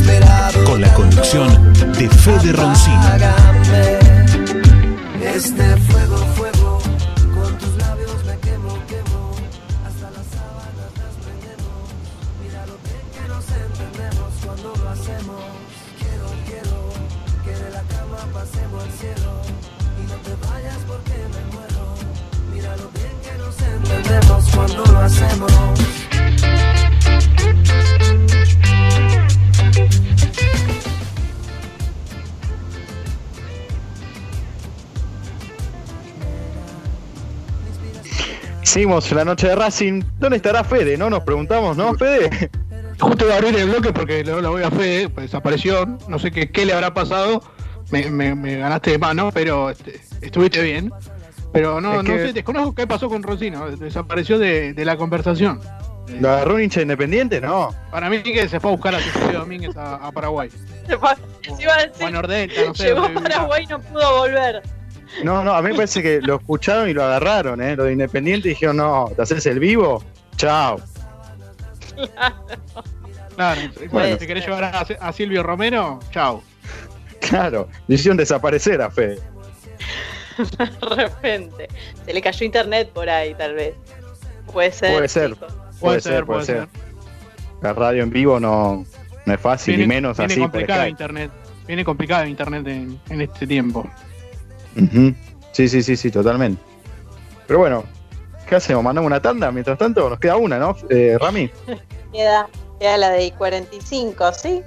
con la conducción de Fede. Apágame. Este fuego, fuego, con tus labios me quemo, quemo. Hasta las sábanas las prendemos. Mira lo bien que nos entendemos cuando lo hacemos. Quiero, quiero que de la cama pasemos al cielo. Y no te vayas porque me muero. Mira lo bien que nos entendemos cuando lo hacemos. Seguimos la noche de Racing. ¿Dónde estará Fede? ¿No? Nos preguntamos, ¿no, Fede? Justo iba a abrir el bloque porque lo, lo voy a Fede, pues desapareció. No sé qué, qué le habrá pasado. Me, me- me ganaste de mano, pero este, estuviste bien. Pero no, Es no sé, desconozco qué pasó con Roncino. Desapareció de, de la conversación. ¿Lo agarró un hincha independiente? No. Para mí que se fue a buscar a Cecilio Domínguez a, a Paraguay. Se fue- se iba a decir, O no sé. llegó a. Paraguay y no pudo volver. No, no, a mí me parece que lo escucharon y lo agarraron, ¿eh? Lo de Independiente y dijeron, no, ¿te haces el vivo? Chao. Claro, Puede bueno, si querés llevar a, a Silvio Romero, chao. Claro, le hicieron desaparecer a Fede. De repente. Se le cayó internet por ahí, tal vez. Puede ser. Puede ser. Puede ser, puede ser. La radio en vivo no, no es fácil, y menos viene así. por complicado Skype. internet. Viene complicado internet en, en este tiempo. Sí, sí, sí, sí, totalmente. Pero bueno, ¿qué hacemos? ¿Mandamos una tanda? Mientras tanto, nos queda una, ¿no? Eh, Rami. Queda, queda la de I-45, ¿sí?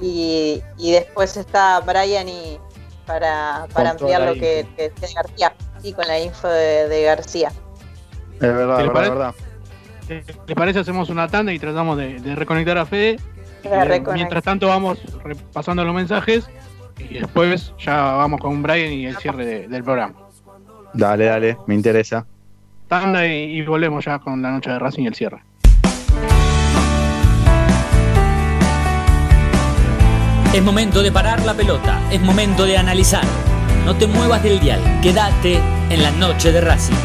Y, y después está Brian y para, para ampliar lo que, que García. Sí, con la info de, de García. Es verdad, ¿Qué le verdad, ¿Les parece? Hacemos una tanda y tratamos de, de reconectar a Fede. Eh, mientras tanto vamos repasando los mensajes y después ya vamos con Brian y el cierre de- del programa. Dale, dale, me interesa. Tanda y, y volvemos ya con la noche de Racing y el cierre. Es momento de parar la pelota, es momento de analizar. No te muevas del dial, quédate en la noche de Racing.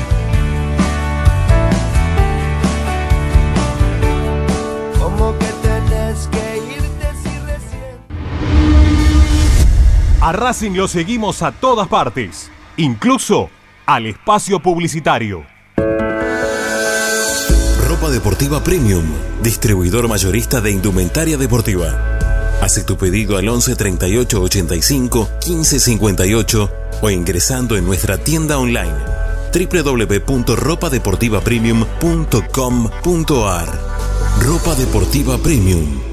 A Racing lo seguimos a todas partes, incluso al espacio publicitario. Ropa deportiva premium, distribuidor mayorista de indumentaria deportiva. Hace tu pedido al 11 38 85 15 58 o ingresando en nuestra tienda online www.ropadeportivapremium.com.ar Ropa deportiva premium.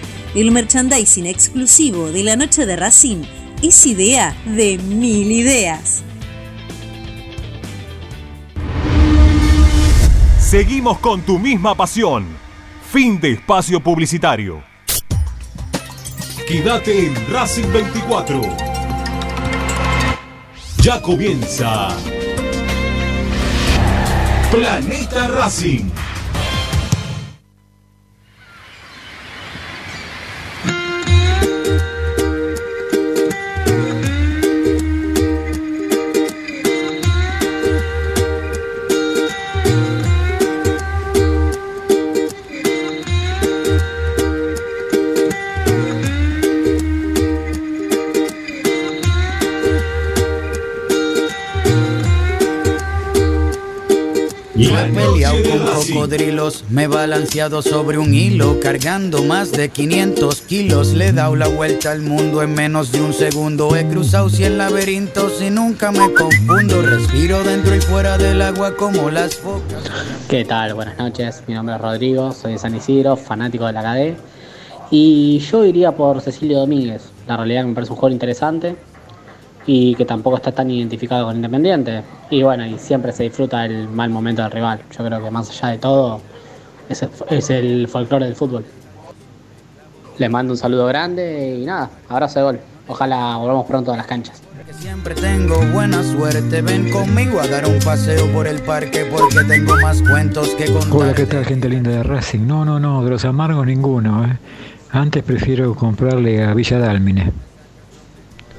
El merchandising exclusivo de la noche de Racing es idea de mil ideas. Seguimos con tu misma pasión. Fin de espacio publicitario. Quédate en Racing 24. Ya comienza Planeta Racing. Me he balanceado sobre un hilo, cargando más de 500 kilos. Le he dado la vuelta al mundo en menos de un segundo. He cruzado 100 laberintos y nunca me confundo. Respiro dentro y fuera del agua como las focas. ¿Qué tal? Buenas noches, mi nombre es Rodrigo, soy de San Isidro, fanático de la KD. Y yo iría por Cecilio Domínguez. La realidad me parece un jugador interesante y que tampoco está tan identificado con Independiente. Y bueno, y siempre se disfruta el mal momento del rival. Yo creo que más allá de todo, es el, es el folclore del fútbol. Les mando un saludo grande y nada, abrazo de gol. Ojalá volvamos pronto a las canchas. Siempre tengo buena suerte. Ven conmigo a dar un paseo por el parque porque tengo más cuentos que contar. Hola, ¿qué tal gente linda de Racing? No, no, no, de los amargos ninguno. ¿eh? Antes prefiero comprarle a Villa Dálmine.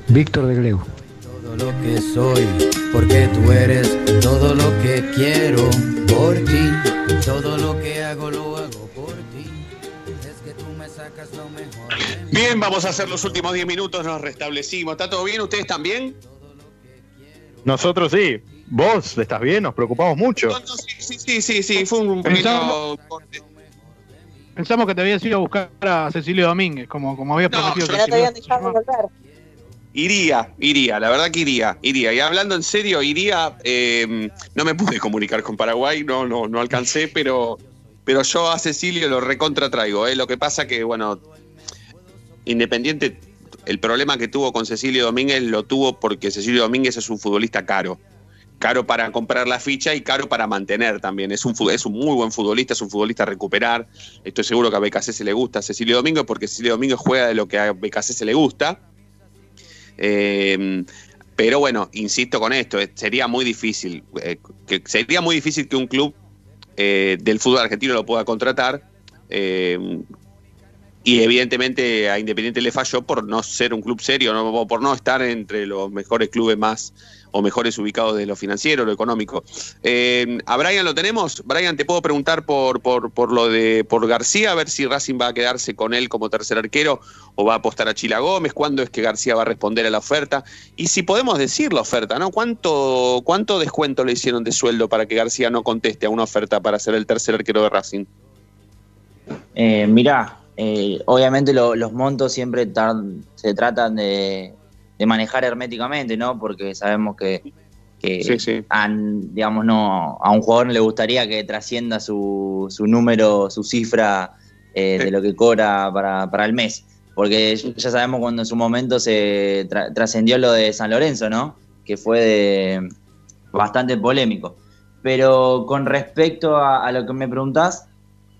Víctor de Gleu. Todo lo que soy, porque tú eres todo lo que quiero por ti. Todo lo que hago lo hago por ti. Es que tú me sacas lo mejor. Bien, vamos a hacer los últimos 10 minutos, nos restablecimos. ¿Está todo bien? ¿Ustedes también? Nosotros sí. Vos estás bien, nos preocupamos mucho. Sí, sí, sí, sí, fue un Pensamos- Pensamos que te habías ido a buscar a Cecilio Domínguez, como, como habías prometido. Que no te habían no- dejado volver. Iría, iría, la verdad que iría, iría. Y hablando en serio, iría. eh, no me pude comunicar con Paraguay, no, no, no alcancé, pero, pero yo a Cecilio lo recontra traigo. ¿eh? Lo que pasa que, bueno, Independiente, el problema que tuvo con Cecilio Domínguez lo tuvo porque Cecilio Domínguez es un futbolista caro. Caro para comprar la ficha y caro para mantener también. Es un, es un muy buen futbolista, es un futbolista a recuperar. Estoy seguro que a BKC se le gusta a Cecilio Domínguez porque Cecilio Domínguez juega de lo que a BKC se le gusta. Eh, pero bueno, insisto con esto, eh, sería muy difícil, eh, que sería muy difícil que un club eh, del fútbol argentino lo pueda contratar. eh, y evidentemente a Independiente le falló por no ser un club serio, no, por no estar entre los mejores clubes más o mejores ubicados de lo financiero, lo económico. Eh, ¿A Brian lo tenemos? Brian, te puedo preguntar por, por, por lo de por García, a ver si Racing va a quedarse con él como tercer arquero o va a apostar a Chila Gómez, cuándo es que García va a responder a la oferta. Y si podemos decir la oferta, ¿no? ¿Cuánto, cuánto descuento le hicieron de sueldo para que García no conteste a una oferta para ser el tercer arquero de Racing? Eh, mirá, eh, obviamente lo- los montos siempre se tratan de, de manejar herméticamente, ¿no? Porque sabemos que, que han- digamos, no, a un jugador no le gustaría que trascienda su, su número, su cifra eh, de lo que cobra para, para el mes. Porque ya sabemos cuando en su momento se tra- trascendió lo de San Lorenzo, ¿no? Que fue de, bastante polémico. Pero con respecto a, a lo que me preguntás,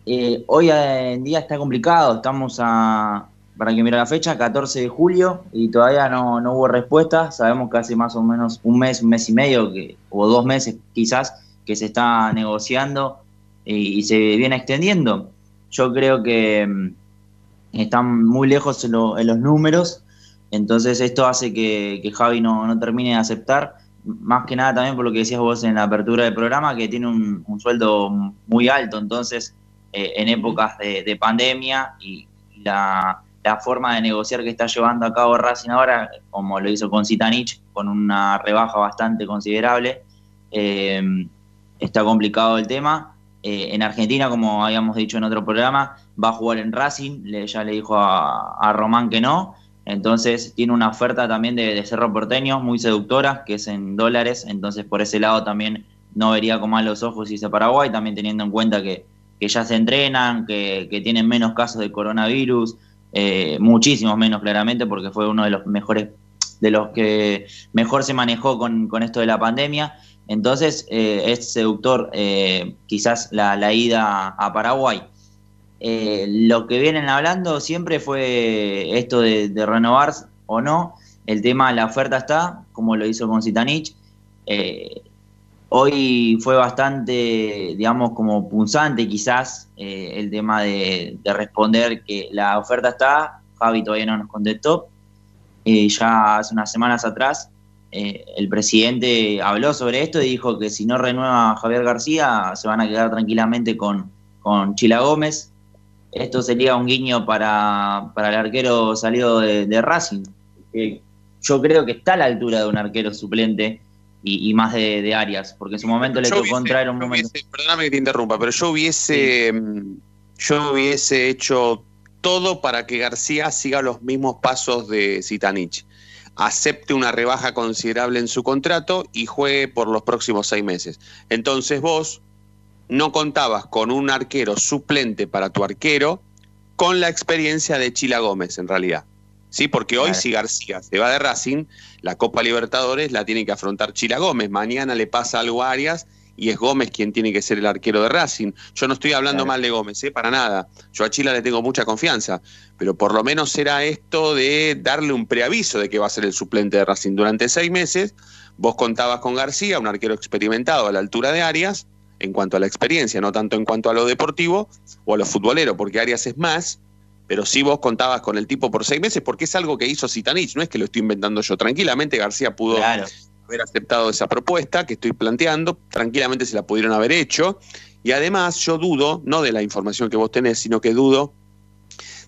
eh, hoy en día está complicado, estamos a, para que mire la fecha, 14 de julio, y todavía no, no hubo respuesta. Sabemos que hace más o menos un mes, un mes y medio, que, o dos meses quizás, que se está negociando y, y se viene extendiendo. Yo creo que mm, están muy lejos en, lo- en los números, entonces esto hace que, que Javi no, no termine de aceptar. Más que nada también por lo que decías vos en la apertura del programa, que tiene un, sueldo muy alto, entonces eh, en épocas de, de pandemia y la, la forma de negociar que está llevando a cabo Racing ahora, como lo hizo con Zitanich, con una rebaja bastante considerable, eh, está complicado el tema. Eh, en Argentina, como habíamos dicho en otro programa, va a jugar en Racing, le- ya le dijo a, a Román que no, entonces tiene una oferta también de, de Cerro Porteño muy seductora, que es en dólares, entonces por ese lado también no vería con malos ojos irse a Paraguay, también teniendo en cuenta que, que ya se entrenan, que, que tienen menos casos de coronavirus, eh, muchísimos menos claramente, porque fue uno de los mejores, de los que mejor se manejó con, con esto de la pandemia. Entonces eh, es seductor eh, quizás la, la ida a Paraguay. eh, lo que vienen hablando siempre fue esto de, de renovar o no. El tema, la oferta está, como lo hizo con Zitanich. Eh, hoy fue bastante, digamos, como punzante quizás eh, el tema de, de responder que la oferta está. Javi todavía no nos contestó. Eh, ya hace unas semanas atrás eh, el presidente habló sobre esto y dijo que si no renueva Javier García se van a quedar tranquilamente con, Chila Gómez. Esto sería un guiño para, para el arquero salido de, de Racing. yo creo que está a la altura de un arquero suplente y, y más de, de Arias, porque en su momento le tocó entrar en un momento. hubiese- perdóname que te interrumpa, pero yo hubiese, mm, yo hubiese hecho todo para que García siga los mismos pasos de Zitanich. Acepte una rebaja considerable en su contrato y juegue por los próximos seis meses. Entonces vos no contabas con un arquero suplente para tu arquero con la experiencia de Chila Gómez, en realidad. Sí, porque hoy Claro. si García se va de Racing, la Copa Libertadores la tiene que afrontar Chila Gómez. Mañana le pasa algo a Arias y es Gómez quien tiene que ser el arquero de Racing. Yo no estoy hablando Claro. mal de Gómez, ¿eh? para nada. Yo a Chila le tengo mucha confianza, pero por lo menos será esto de darle un preaviso de que va a ser el suplente de Racing durante seis meses. Vos contabas con García, un arquero experimentado a la altura de Arias, en cuanto a la experiencia, no tanto en cuanto a lo deportivo o a lo futbolero, porque Arias es más, pero sí vos contabas con el tipo por seis meses, porque es algo que hizo Zitanich, no es que lo estoy inventando yo. Tranquilamente García pudo Claro. haber aceptado esa propuesta que estoy planteando, tranquilamente se la pudieron haber hecho, y además yo dudo, no de la información que vos tenés, sino que dudo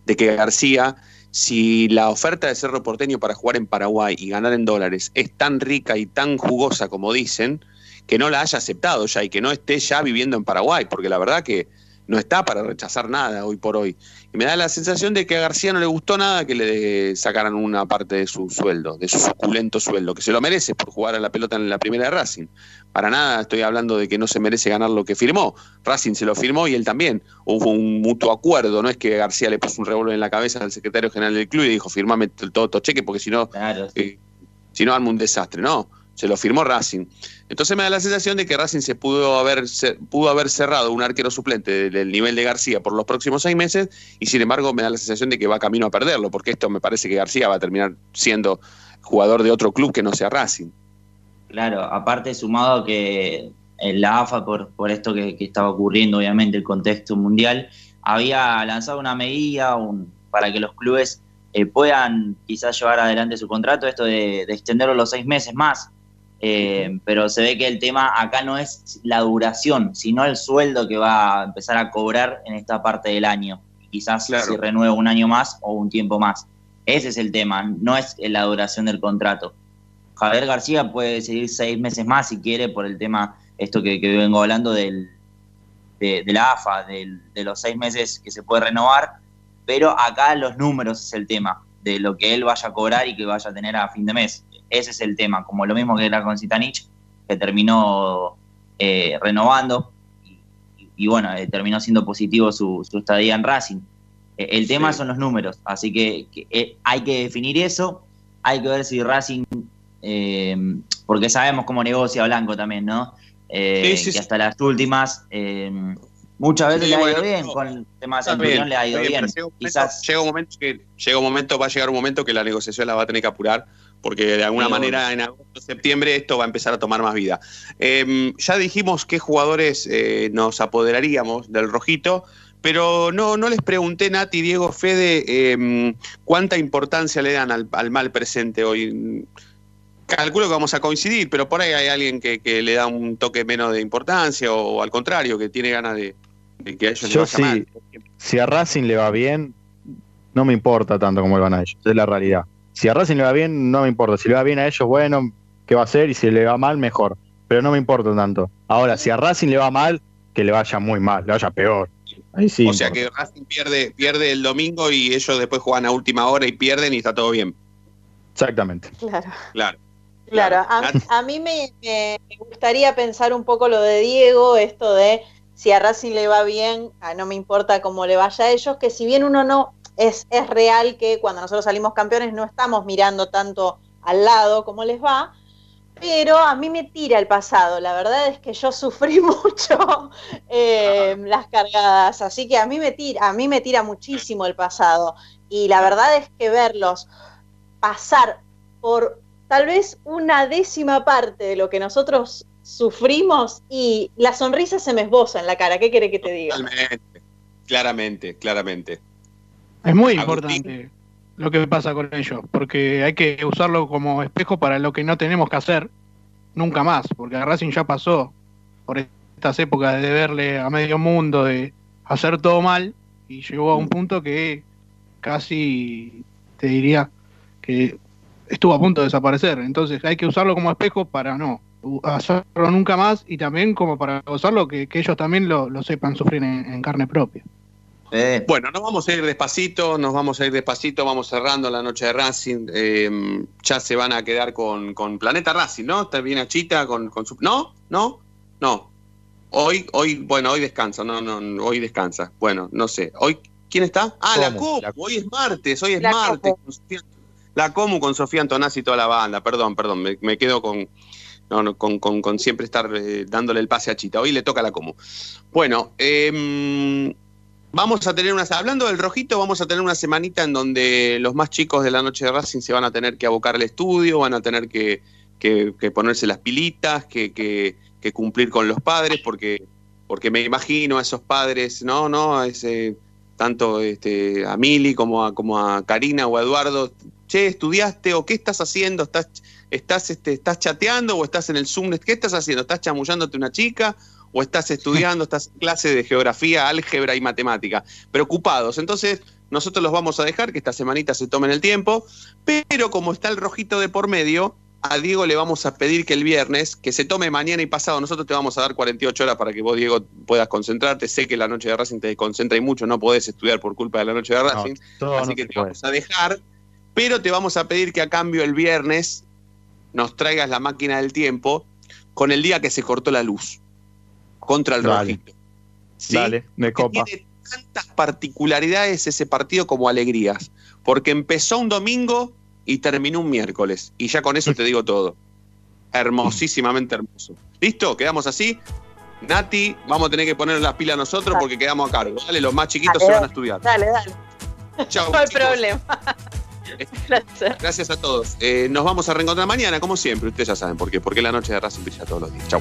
de que García, si la oferta de Cerro Porteño para jugar en Paraguay y ganar en dólares es tan rica y tan jugosa como dicen, que no la haya aceptado ya y que no esté ya viviendo en Paraguay, porque la verdad que no está para rechazar nada hoy por hoy. Y me da la sensación de que a García no le gustó nada que le sacaran una parte de su sueldo, de su suculento sueldo, que se lo merece por jugar a la pelota en la primera de Racing. Para nada estoy hablando de que no se merece ganar lo que firmó. Racing se lo firmó y él también. Hubo un mutuo acuerdo, no es que García le puso un revólver en la cabeza al secretario general del club y dijo, firmame todo tu cheque porque si no, eh, si no arma un desastre. No, se lo firmó Racing. Entonces me da la sensación de que Racing se pudo haber, se- pudo haber cerrado un arquero suplente del, nivel de García por los próximos seis meses y sin embargo me da la sensación de que va camino a perderlo, porque esto me parece que García va a terminar siendo jugador de otro club que no sea Racing. Claro, aparte sumado que la AFA, por, por esto que, que estaba ocurriendo, obviamente, el contexto mundial, había lanzado una medida un- para que los clubes eh, puedan quizás llevar adelante su contrato, esto de, de extenderlo los seis meses más. Eh, pero se ve que el tema acá no es la duración, sino el sueldo que va a empezar a cobrar en esta parte del año. Quizás si renueva un año más o un tiempo más. Ese es el tema, no es la duración del contrato. Javier García puede seguir seis meses más si quiere por el tema, esto que, que vengo hablando del, de, de la AFA, del- de los seis meses que se puede renovar, pero acá los números es el tema, de lo que él vaya a cobrar y que vaya a tener a fin de mes. Ese es el tema, como lo mismo que era con Zitanich, que terminó eh, renovando y, y bueno, eh, terminó siendo positivo su, su estadía en Racing. Eh, el tema son los números, así que, que, eh, hay que definir eso, hay que ver si Racing, eh, porque sabemos cómo negocia Blanco también, ¿no? Sí, sí, que hasta las últimas, muchas veces le ha ido bien, con el tema de Centurión le ha ido bien. llega un momento- Quizás llega un momento que llega un momento, va a llegar un momento que la negociación la va a tener que apurar, porque de alguna Sí, manera en agosto, septiembre esto va a empezar a tomar más vida. Eh, ya dijimos qué jugadores eh, nos apoderaríamos del rojito, pero no, no les pregunté, Nati, Diego, Fede, eh, cuánta importancia le dan al, al mal presente hoy. Calculo que vamos a coincidir, pero por ahí hay alguien que, que le da un toque menos de importancia o, al contrario, que tiene ganas de, de que a ellos les Yo vaya mal. sí, si a Racing le va bien, no me importa tanto como le van a ellos, es la realidad. Si a Racing le va bien, no me importa. Si le va bien a ellos, bueno, ¿qué va a hacer? Y si le va mal, mejor. Pero no me importa tanto. Ahora, si a Racing le va mal, que le vaya muy mal, le vaya peor. Ahí sí. o sea que Racing pierde, pierde el domingo y ellos después juegan a última hora y pierden y está todo bien. Exactamente. Claro. Claro. Claro, a, a mí me, me gustaría pensar un poco lo de Diego, esto de si a Racing le va bien, no me importa cómo le vaya a ellos, que si bien uno no, es, es real que cuando nosotros salimos campeones no estamos mirando tanto al lado como les va, pero a mí me tira el pasado. La verdad es que yo sufrí mucho eh, las cargadas, así que a mí me tira, a mí me tira muchísimo el pasado. Y la verdad es que verlos pasar por tal vez una décima parte de lo que nosotros sufrimos y la sonrisa se me esboza en la cara. ¿Qué quiere que te diga? Totalmente. Claramente, claramente. Es muy importante lo que pasa con ellos, porque hay que usarlo como espejo para lo que no tenemos que hacer nunca más, porque a Racing ya pasó por estas épocas de verle a medio mundo, de hacer todo mal, y llegó a un punto que casi, te diría, que estuvo a punto de desaparecer. Entonces hay que usarlo como espejo para no hacerlo nunca más y también como para usarlo que, que ellos también lo, lo sepan sufrir en, en carne propia. Bueno, nos vamos a ir despacito, nos vamos a ir despacito, vamos cerrando la noche de Racing. eh, ya se van a quedar con, con Planeta Racing, ¿no? Está bien Achita con, con su. ¿No? ¿No? No. Hoy, hoy, bueno, hoy descansa, no, no, hoy descansa. Bueno, no sé. Hoy, ¿quién está? Ah, la Comu. Hoy es martes, hoy es La martes. Comu. con Sofía- La Comu con Sofía Antonazzi y toda la banda. Perdón, perdón, me, me quedo con, no, no, con, con- con siempre estar eh, dándole el pase a Chita. Hoy le toca a la Comu. Bueno, em, Vamos a tener una, hablando del rojito, vamos a tener una semanita en donde los más chicos de la noche de Racing se van a tener que abocar al estudio, van a tener que, que- que ponerse las pilitas, que, que- que cumplir con los padres, porque, porque me imagino a esos padres, no, no, a ese, tanto este, a Mili como a, como a Karina o a Eduardo, che, ¿estudiaste o qué estás haciendo? ¿Estás, estás, este, ¿Estás chateando o estás en el Zoom? ¿Qué estás haciendo? ¿Estás chamullándote una chica? O estás estudiando, estás en clase de geografía, álgebra y matemática, preocupados. Entonces, nosotros los vamos a dejar que esta semanita se tomen el tiempo, pero como está el rojito de por medio, a Diego le vamos a pedir que el viernes, que se tome mañana y pasado, nosotros te vamos a dar 48 horas para que vos, Diego, puedas concentrarte. Sé que la noche de Racing te concentra y mucho, no podés estudiar por culpa de la noche de Racing, así no que te puede. vamos a dejar, pero te vamos a pedir que a cambio el viernes nos traigas la máquina del tiempo con el día que se cortó la luz contra el Dale. rojito. ¿Sí? Dale, me que copa. tiene tantas particularidades ese partido como alegrías, porque empezó un domingo y terminó un miércoles, y ya con eso te digo todo. Hermosísimamente hermoso. ¿Listo? ¿Quedamos así? Nati, vamos a tener que poner las pilas nosotros porque quedamos a cargo. Dale, los más chiquitos Dale, se van a estudiar. Dale, dale. Chau, no hay chicos. problema. Gracias. Gracias a todos. Eh, nos vamos a reencontrar mañana, como siempre. Ustedes ya saben por qué. Porque la noche de Racing brilla todos los días. Chau.